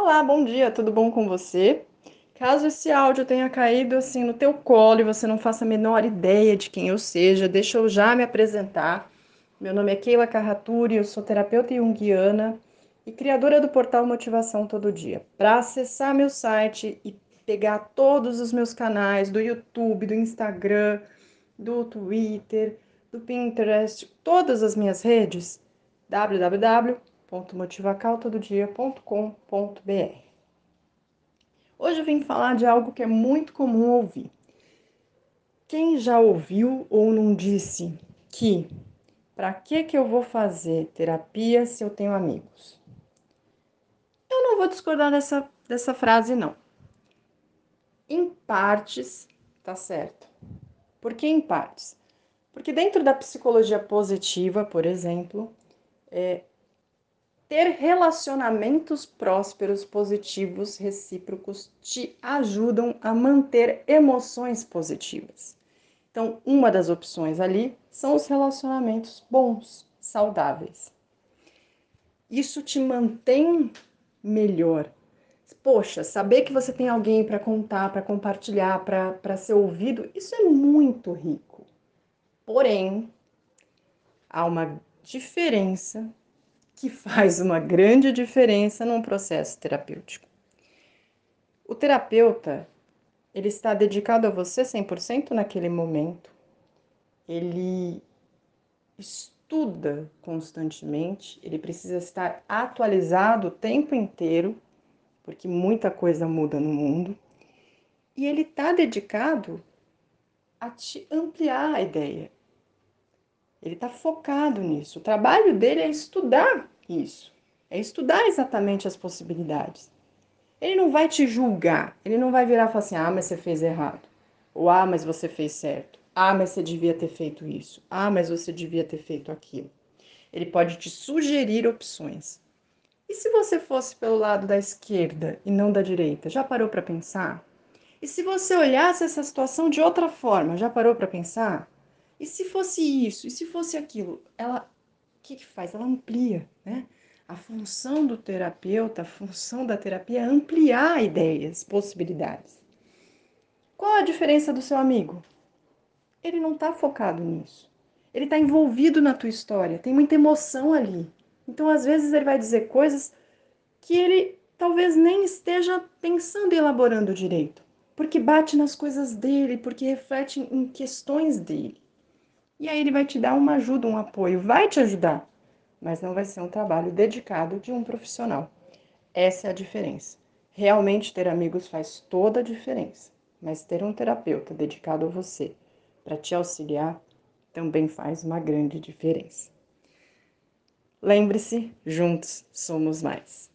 Olá, bom dia, tudo bom com você? Caso esse áudio tenha caído assim no teu colo e você não faça a menor ideia de quem eu seja, deixa eu já me apresentar. Meu nome é Keila Carraturi, eu sou terapeuta junguiana e criadora do portal Motivação Todo Dia. Para acessar meu site e pegar todos os meus canais do YouTube, do Instagram, do Twitter, do Pinterest, todas as minhas redes, www.motivacaltododia.com.br. Hoje eu vim falar de algo que é muito comum ouvir. Quem já ouviu ou não disse que para que que eu vou fazer terapia se eu tenho amigos? Eu não vou discordar dessa, dessa frase não. Em partes, tá certo. Por que em partes? Porque dentro da psicologia positiva, por exemplo, é, ter relacionamentos prósperos, positivos, recíprocos te ajudam a manter emoções positivas. Então, uma das opções ali são os relacionamentos bons, saudáveis. Isso te mantém melhor. Poxa, saber que você tem alguém para contar, para compartilhar, para ser ouvido, isso é muito rico. Porém, há uma diferença que faz uma grande diferença num processo terapêutico. O terapeuta, ele está dedicado a você 100% naquele momento. Ele estuda constantemente, ele precisa estar atualizado o tempo inteiro, porque muita coisa muda no mundo. E ele está dedicado a te ampliar a ideia, ele está focado nisso. O trabalho dele é estudar isso, é estudar exatamente as possibilidades. Ele não vai te julgar, ele não vai virar e falar assim: ah, mas você fez errado. Ou ah, mas você fez certo. Ah, mas você devia ter feito isso. Ah, mas você devia ter feito aquilo. Ele pode te sugerir opções. E se você fosse pelo lado da esquerda e não da direita? Já parou para pensar? E se você olhasse essa situação de outra forma? Já parou para pensar? E se fosse isso? E se fosse aquilo? Ela, o que, que faz? Ela amplia, né? A função do terapeuta, a função da terapia é ampliar ideias, possibilidades. Qual a diferença do seu amigo? Ele não está focado nisso. Ele está envolvido na tua história, tem muita emoção ali. Então, às vezes, ele vai dizer coisas que ele talvez nem esteja pensando e elaborando direito, porque bate nas coisas dele, porque reflete em questões dele. E aí ele vai te dar uma ajuda, um apoio, vai te ajudar, mas não vai ser um trabalho dedicado de um profissional. Essa é a diferença. Realmente ter amigos faz toda a diferença, mas ter um terapeuta dedicado a você para te auxiliar também faz uma grande diferença. Lembre-se, juntos somos mais.